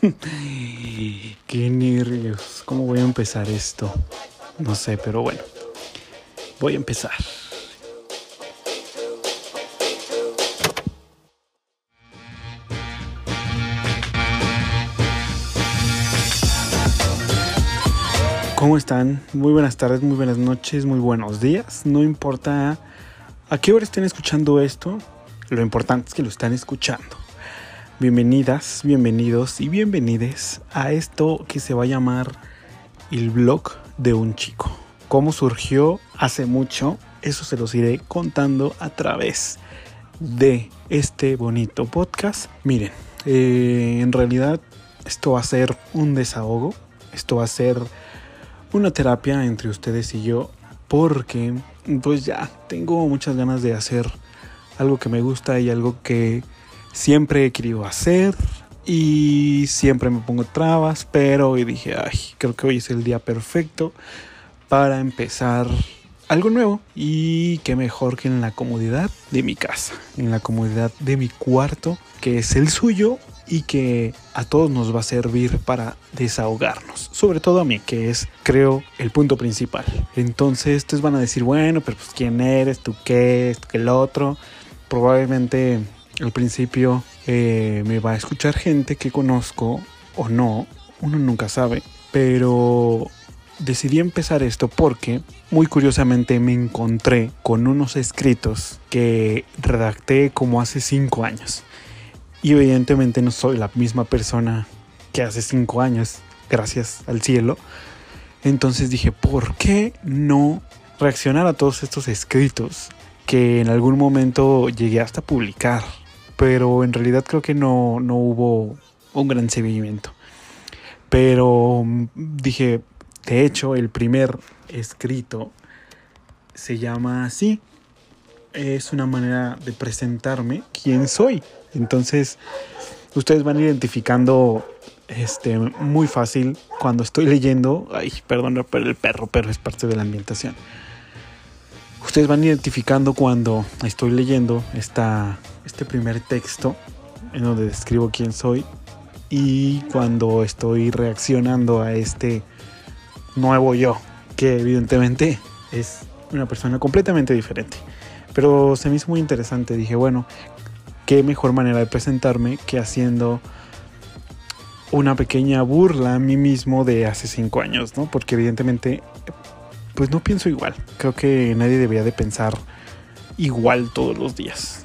Qué nervios. ¿Cómo voy a empezar esto? No sé, pero bueno. Voy a empezar. ¿Cómo están? Muy buenas tardes, muy buenas noches, muy buenos días. No importa a qué hora estén escuchando esto, lo importante es que lo están escuchando. Bienvenidas, bienvenidos y bienvenides a esto que se va a llamar el blog de un chico. ¿Cómo surgió hace mucho? Eso se los iré contando a través de este bonito podcast. Miren, eh, en realidad esto va a ser un desahogo, esto va a ser una terapia entre ustedes y yo porque pues ya tengo muchas ganas de hacer algo que me gusta y algo que siempre he querido hacer y siempre me pongo trabas, pero hoy dije, ay, creo que hoy es el día perfecto para empezar algo nuevo y qué mejor que en la comodidad de mi casa, en la comodidad de mi cuarto, que es el suyo y que a todos nos va a servir para desahogarnos, sobre todo a mí, que es, creo, el punto principal. Entonces, ustedes van a decir, bueno, pero pues quién eres, tú qué, esto que el otro. Probablemente al principio eh, me va a escuchar gente que conozco o no, uno nunca sabe, pero decidí empezar esto porque muy curiosamente me encontré con unos escritos que redacté como hace cinco años. Y evidentemente no soy la misma persona que hace cinco años, gracias al cielo. Entonces dije, ¿por qué no reaccionar a todos estos escritos que en algún momento llegué hasta publicar? Pero en realidad creo que no, no hubo un gran seguimiento. Pero mm, dije, de hecho, el primer escrito se llama así. Es una manera de presentarme quién soy. Entonces, ustedes van identificando este muy fácil cuando estoy leyendo. Ay, perdón por el perro, pero es parte de la ambientación. Ustedes van identificando cuando estoy leyendo esta, este primer texto en donde describo quién soy y cuando estoy reaccionando a este nuevo yo, que evidentemente es una persona completamente diferente. Pero se me hizo muy interesante, dije, bueno, qué mejor manera de presentarme que haciendo una pequeña burla a mí mismo de hace cinco años, ¿no? Porque evidentemente, pues no pienso igual. Creo que nadie debería de pensar igual todos los días.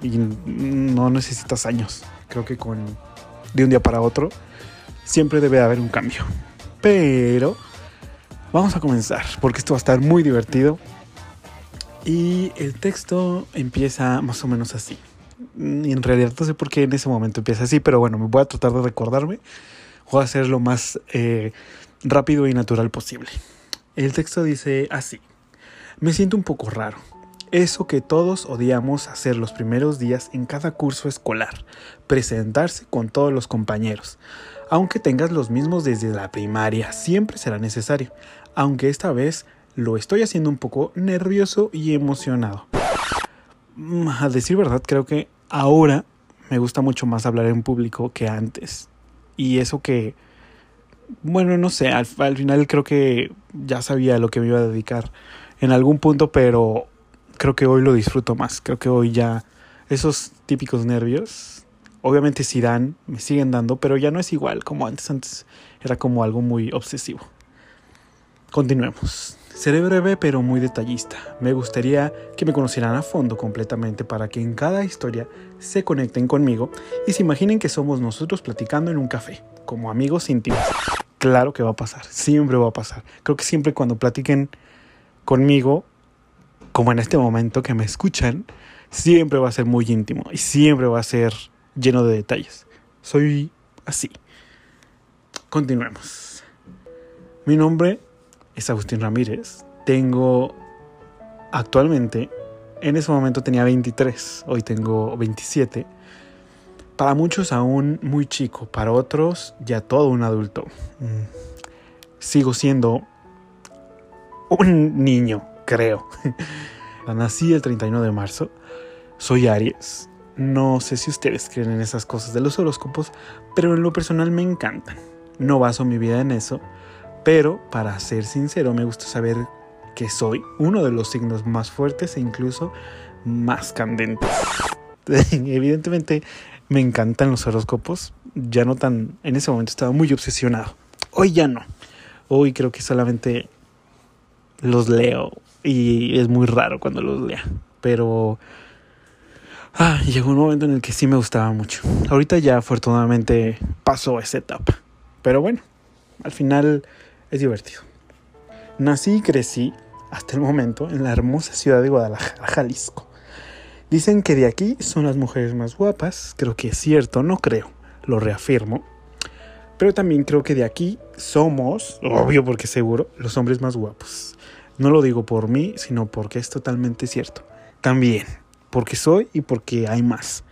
Y no necesitas años. Creo que con de un día para otro siempre debe haber un cambio. Pero vamos a comenzar porque esto va a estar muy divertido. Y el texto empieza más o menos así. Y en realidad no sé por qué en ese momento empieza así, pero bueno, me voy a tratar de recordarme. Voy a hacer lo más eh, rápido y natural posible. El texto dice así. Me siento un poco raro. Eso que todos odiamos hacer los primeros días en cada curso escolar, presentarse con todos los compañeros. Aunque tengas los mismos desde la primaria, siempre será necesario, aunque esta vez lo estoy haciendo un poco nervioso y emocionado. Mm, a decir verdad, creo que ahora me gusta mucho más hablar en público que antes. Y eso que, bueno, no sé, al, final creo que ya sabía lo que me iba a dedicar en algún punto, pero creo que hoy lo disfruto más. Creo que hoy ya esos típicos nervios, obviamente sí dan, me siguen dando, pero ya no es igual como antes. Antes era como algo muy obsesivo. Continuemos. Seré breve pero muy detallista. Me gustaría que me conocieran a fondo completamente para que en cada historia se conecten conmigo y se imaginen que somos nosotros platicando en un café, como amigos íntimos. Claro que va a pasar, siempre va a pasar. Creo que siempre cuando platiquen conmigo, como en este momento que me escuchan, siempre va a ser muy íntimo y siempre va a ser lleno de detalles. Soy así. Continuemos. Mi nombre es Agustín Ramírez. Tengo actualmente, en ese momento tenía 23, hoy tengo 27. Para muchos aún muy chico, para otros ya todo un adulto. Mm. Sigo siendo un niño, creo. Nací el 31 de marzo. Soy Aries. No sé si ustedes creen en esas cosas de los horóscopos, pero en lo personal me encantan. No baso mi vida en eso, pero para ser sincero me gusta saber que soy uno de los signos más fuertes e incluso más candentes. Evidentemente me encantan los horóscopos, ya no tan, en ese momento estaba muy obsesionado. Hoy ya no. Hoy creo que solamente los leo y es muy raro cuando los lea. Pero ah, llegó un momento en el que sí me gustaba mucho. Ahorita ya afortunadamente pasó esa etapa. Pero bueno, al final es divertido. Nací y crecí hasta el momento en la hermosa ciudad de Guadalajara, Jalisco. Dicen que de aquí son las mujeres más guapas, creo que es cierto, no creo, lo reafirmo. Pero también creo que de aquí somos, obvio porque seguro, los hombres más guapos. No lo digo por mí, sino porque es totalmente cierto. También, porque soy y porque hay más.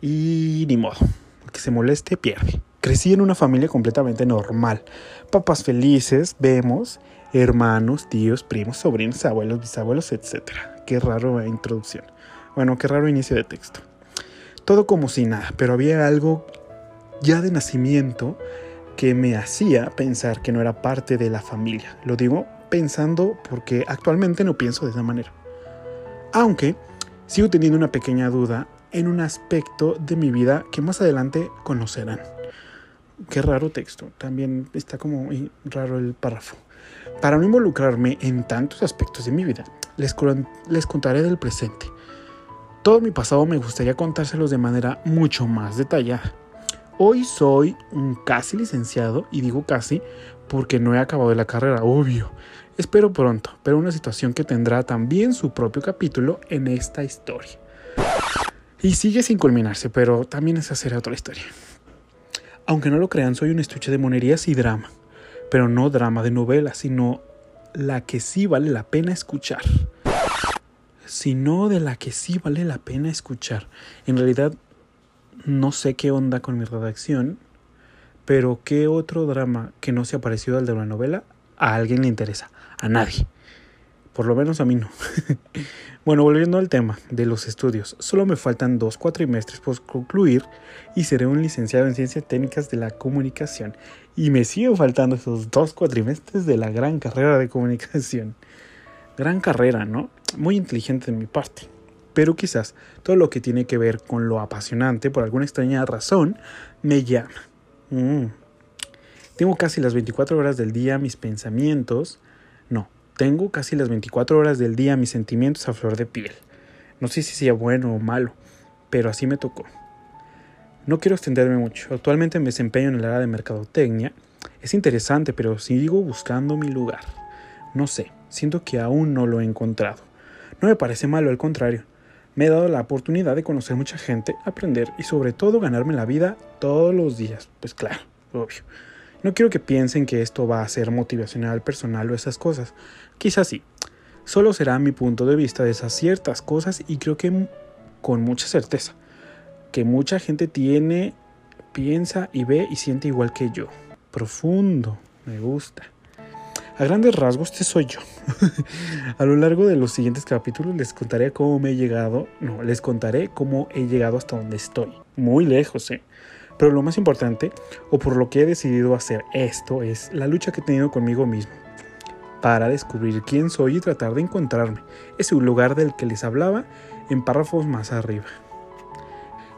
Y ni modo, el que se moleste pierde. Crecí en una familia completamente normal. Papás felices, vemos, hermanos, tíos, primos, sobrinos, abuelos, bisabuelos, etc. Qué raro introducción. Bueno, qué raro inicio de texto. Todo como si nada, pero había algo ya de nacimiento que me hacía pensar que no era parte de la familia. Lo digo pensando porque actualmente no pienso de esa manera. Aunque sigo teniendo una pequeña duda en un aspecto de mi vida que más adelante conocerán. Qué raro texto, también está como raro el párrafo. Para no involucrarme en tantos aspectos de mi vida, les, contaré del presente. Todo mi pasado me gustaría contárselos de manera mucho más detallada. Hoy soy un casi licenciado, y digo casi porque no he acabado la carrera, obvio. Espero pronto, pero una situación que tendrá también su propio capítulo en esta historia. Y sigue sin culminarse, pero también esa será otra historia. Aunque no lo crean, soy un estuche de monerías y drama pero no drama de novela, sino la que sí vale la pena escuchar. Sino de la que sí vale la pena escuchar. En realidad, no sé qué onda con mi redacción, pero ¿qué otro drama que no se ha parecido al de una novela a alguien le interesa? A nadie. Por lo menos a mí no. bueno, volviendo al tema de los estudios, solo me faltan dos cuatrimestres por concluir y seré un licenciado en Ciencias Técnicas de la Comunicación. Y me siguen faltando esos dos cuatrimestres de la gran carrera de comunicación. Gran carrera, ¿no? Muy inteligente de mi parte. Pero quizás todo lo que tiene que ver con lo apasionante, por alguna extraña razón, me llama. Mm. Tengo casi las 24 horas del día mis pensamientos. Tengo casi las 24 horas del día mis sentimientos a flor de piel. No sé si sea bueno o malo, pero así me tocó. No quiero extenderme mucho. Actualmente me desempeño en el área de mercadotecnia. Es interesante, pero sigo buscando mi lugar. No sé, siento que aún no lo he encontrado. No me parece malo, al contrario. Me he dado la oportunidad de conocer mucha gente, aprender y sobre todo ganarme la vida todos los días. Pues claro, obvio. No quiero que piensen que esto va a ser motivacional personal o esas cosas. Quizás sí. Solo será mi punto de vista de esas ciertas cosas y creo que con mucha certeza que mucha gente tiene, piensa y ve y siente igual que yo. Profundo, me gusta. A grandes rasgos, este soy yo. a lo largo de los siguientes capítulos les contaré cómo me he llegado, no, les contaré cómo he llegado hasta donde estoy. Muy lejos, ¿eh? Pero lo más importante, o por lo que he decidido hacer esto, es la lucha que he tenido conmigo mismo. Para descubrir quién soy y tratar de encontrarme. Es un lugar del que les hablaba en párrafos más arriba.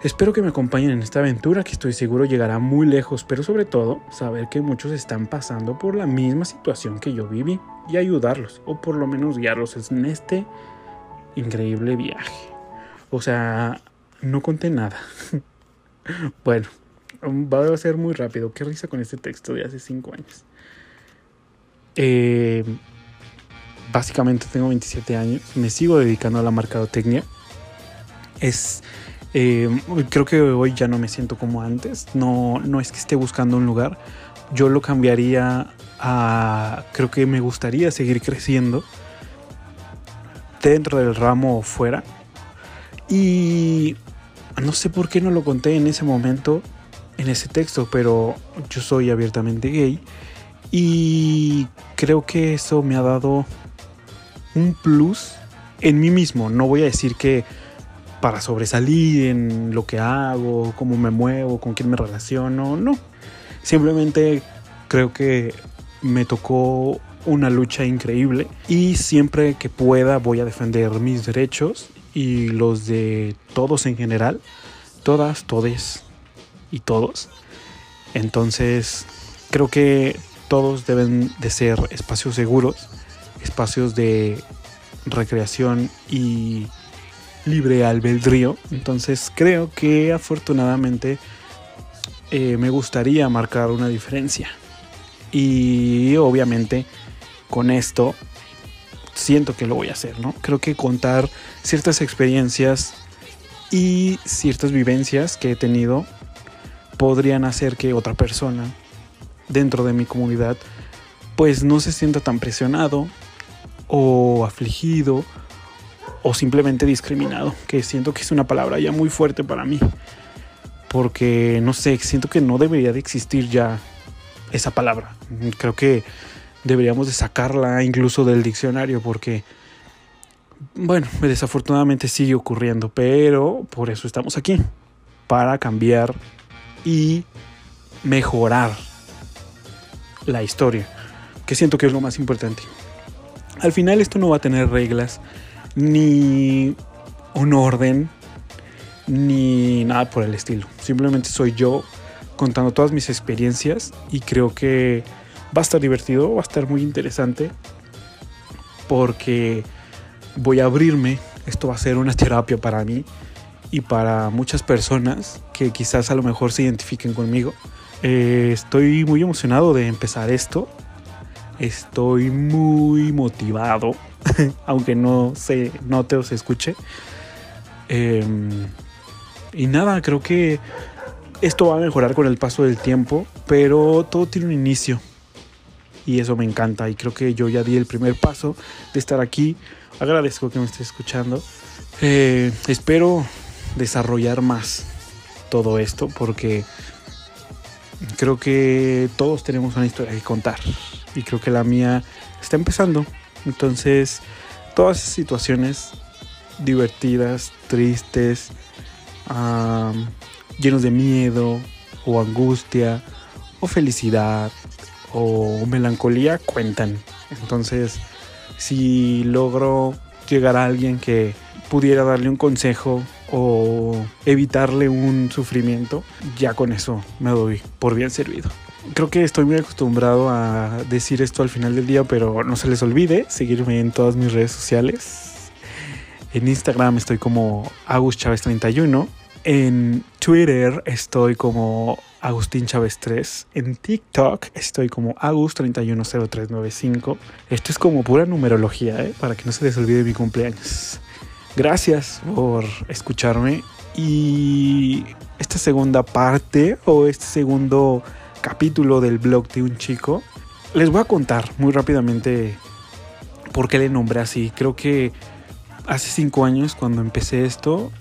Espero que me acompañen en esta aventura que estoy seguro llegará muy lejos, pero sobre todo saber que muchos están pasando por la misma situación que yo viví y ayudarlos, o por lo menos guiarlos en este increíble viaje. O sea, no conté nada. bueno, va a ser muy rápido. Qué risa con este texto de hace 5 años. Eh, básicamente tengo 27 años, me sigo dedicando a la mercadotecnia. Es eh, creo que hoy ya no me siento como antes. No, no es que esté buscando un lugar. Yo lo cambiaría a. Creo que me gustaría seguir creciendo dentro del ramo o fuera. Y no sé por qué no lo conté en ese momento, en ese texto, pero yo soy abiertamente gay. Y creo que eso me ha dado un plus en mí mismo. No voy a decir que para sobresalir en lo que hago, cómo me muevo, con quién me relaciono, no. Simplemente creo que me tocó una lucha increíble y siempre que pueda voy a defender mis derechos y los de todos en general, todas, todes y todos. Entonces, creo que todos deben de ser espacios seguros, espacios de recreación y libre albedrío. Entonces, creo que afortunadamente eh, me gustaría marcar una diferencia. Y obviamente con esto siento que lo voy a hacer, ¿no? Creo que contar ciertas experiencias y ciertas vivencias que he tenido podrían hacer que otra persona dentro de mi comunidad pues no se sienta tan presionado o afligido o simplemente discriminado, que siento que es una palabra ya muy fuerte para mí, porque no sé, siento que no debería de existir ya esa palabra. Creo que deberíamos de sacarla incluso del diccionario porque bueno, desafortunadamente sigue ocurriendo, pero por eso estamos aquí, para cambiar y mejorar la historia, que siento que es lo más importante. Al final esto no va a tener reglas, ni un orden, ni nada por el estilo. Simplemente soy yo contando todas mis experiencias y creo que va a estar divertido, va a estar muy interesante porque voy a abrirme, esto va a ser una terapia para mí y para muchas personas que quizás a lo mejor se identifiquen conmigo. Eh, estoy muy emocionado de empezar esto. Estoy muy motivado, aunque no se note o se escuche. Em, y nada, creo que esto va a mejorar con el paso del tiempo, pero todo tiene un inicio. Y eso me encanta. Y creo que yo ya di el primer paso de estar aquí. Agradezco que me esté escuchando. Eh, espero desarrollar más todo esto porque creo que todos tenemos una historia que contar. Y creo que la mía está empezando. Entonces, todas esas situaciones divertidas, tristes, llenos de miedo o angustia o felicidad o melancolía cuentan. Entonces, si logro llegar a alguien que pudiera darle un consejo o evitarle un sufrimiento, ya con eso me doy por bien servido. Creo que estoy muy acostumbrado a decir esto al final del día, pero no se les olvide seguirme en todas mis redes sociales. En Instagram estoy como Agus 31 en Twitter estoy como Agustín Chávez 3. En TikTok estoy como Agus310395. Esto es como pura numerología, ¿eh? para que no se les olvide mi cumpleaños. Gracias por escucharme y esta segunda parte o este segundo capítulo del blog de un chico, les voy a contar muy rápidamente por qué le nombré así. Creo que hace cinco años cuando empecé esto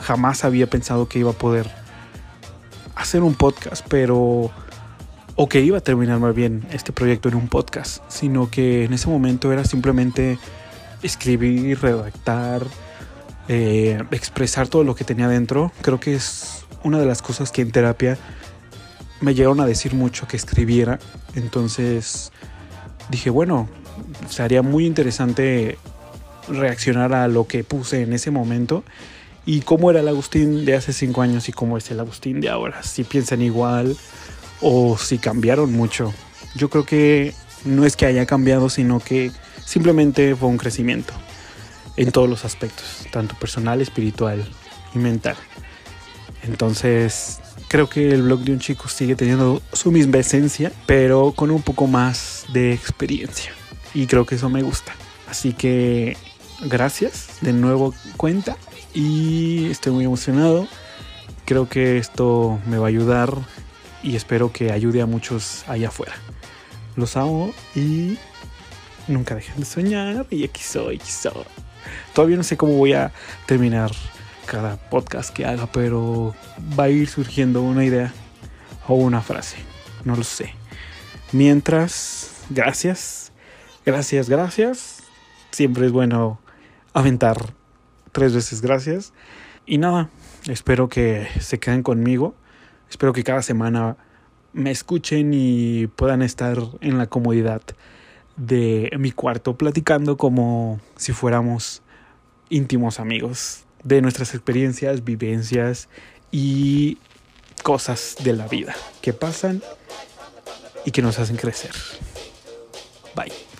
jamás había pensado que iba a poder hacer un podcast, pero o que iba a terminar más bien este proyecto en un podcast, sino que en ese momento era simplemente escribir, redactar, eh, expresar todo lo que tenía dentro. Creo que es una de las cosas que en terapia me llegaron a decir mucho que escribiera. Entonces dije, bueno, sería muy interesante reaccionar a lo que puse en ese momento y cómo era el Agustín de hace cinco años y cómo es el Agustín de ahora. Si piensan igual o si cambiaron mucho. Yo creo que no es que haya cambiado, sino que simplemente fue un crecimiento en todos los aspectos, tanto personal, espiritual y mental. Entonces, creo que el blog de un chico sigue teniendo su misma esencia, pero con un poco más de experiencia. Y creo que eso me gusta. Así que gracias de nuevo cuenta y estoy muy emocionado. Creo que esto me va a ayudar y espero que ayude a muchos allá afuera. Los amo y nunca dejen de soñar y aquí soy, aquí soy. Todavía no sé cómo voy a terminar cada podcast que haga, pero va a ir surgiendo una idea o una frase. No lo sé. Mientras, gracias, gracias, gracias. Siempre es bueno aventar tres veces gracias. Y nada, espero que se queden conmigo. Espero que cada semana me escuchen y puedan estar en la comodidad de mi cuarto platicando como si fuéramos íntimos amigos de nuestras experiencias, vivencias y cosas de la vida que pasan y que nos hacen crecer. Bye.